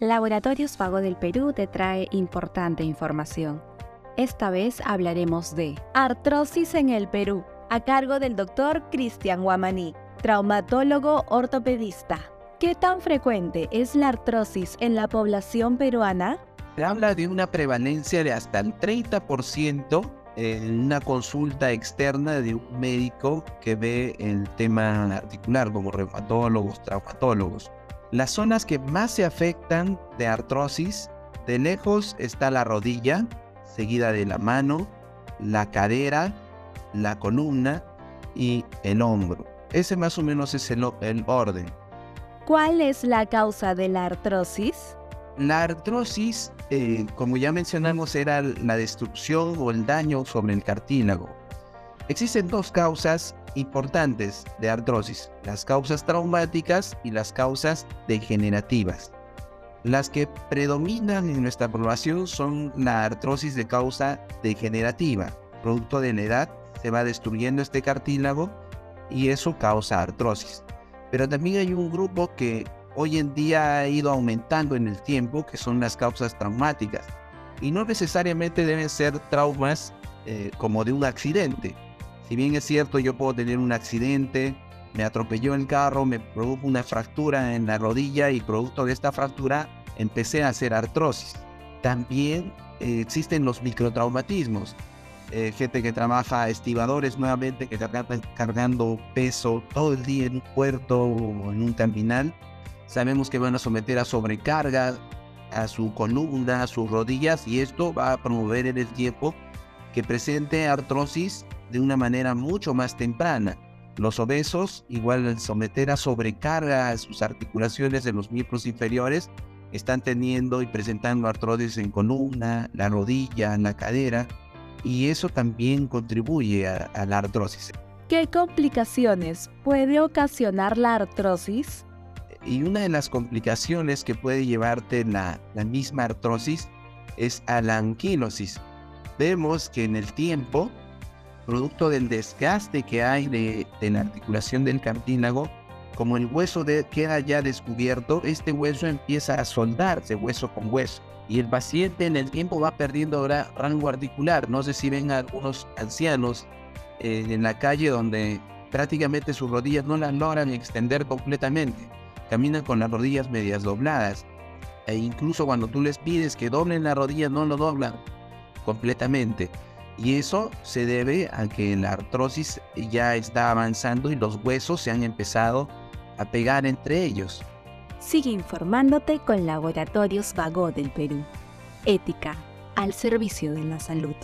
Laboratorios Vago del Perú te trae importante información. Esta vez hablaremos de artrosis en el Perú, a cargo del doctor Cristian Guamaní, traumatólogo ortopedista. ¿Qué tan frecuente es la artrosis en la población peruana? Se habla de una prevalencia de hasta el 30% en una consulta externa de un médico que ve el tema articular, como reumatólogos, traumatólogos. Las zonas que más se afectan de artrosis, de lejos está la rodilla, seguida de la mano, la cadera, la columna y el hombro. Ese más o menos es el, orden. ¿Cuál es la causa de la artrosis? La artrosis, eh, como ya mencionamos, era la destrucción o el daño sobre el cartílago. Existen dos causas importantes de artrosis, las causas traumáticas y las causas degenerativas. Las que predominan en nuestra población son la artrosis de causa degenerativa. Producto de la edad se va destruyendo este cartílago y eso causa artrosis. Pero también hay un grupo que hoy en día ha ido aumentando en el tiempo, que son las causas traumáticas. Y no necesariamente deben ser traumas eh, como de un accidente, si bien es cierto, yo puedo tener un accidente, me atropelló el carro, me produjo una fractura en la rodilla y producto de esta fractura empecé a hacer artrosis. También eh, existen los microtraumatismos. Eh, gente que trabaja estibadores nuevamente, que está cargando peso todo el día en un puerto o en un terminal. Sabemos que van a someter a sobrecarga a su columna, a sus rodillas y esto va a promover en el tiempo que presente artrosis de una manera mucho más temprana. Los obesos, igual al someter a sobrecarga a sus articulaciones de los miembros inferiores, están teniendo y presentando artrosis en columna, la rodilla, la cadera, y eso también contribuye a, la artrosis. ¿Qué complicaciones puede ocasionar la artrosis? Y una de las complicaciones que puede llevarte la, la misma artrosis es a la anquilosis. Vemos que en el tiempo producto del desgaste que hay de, la articulación del cartílago, como el hueso queda ya descubierto, este hueso empieza a soldarse hueso con hueso. Y el paciente en el tiempo va perdiendo ahora rango articular. No sé si ven algunos ancianos eh, en la calle donde prácticamente sus rodillas no las logran extender completamente. Caminan con las rodillas medias dobladas. E incluso cuando tú les pides que doblen la rodilla, no lo doblan completamente. Y eso se debe a que la artrosis ya está avanzando y los huesos se han empezado a pegar entre ellos. Sigue informándote con Laboratorios Vago del Perú. Ética al servicio de la salud.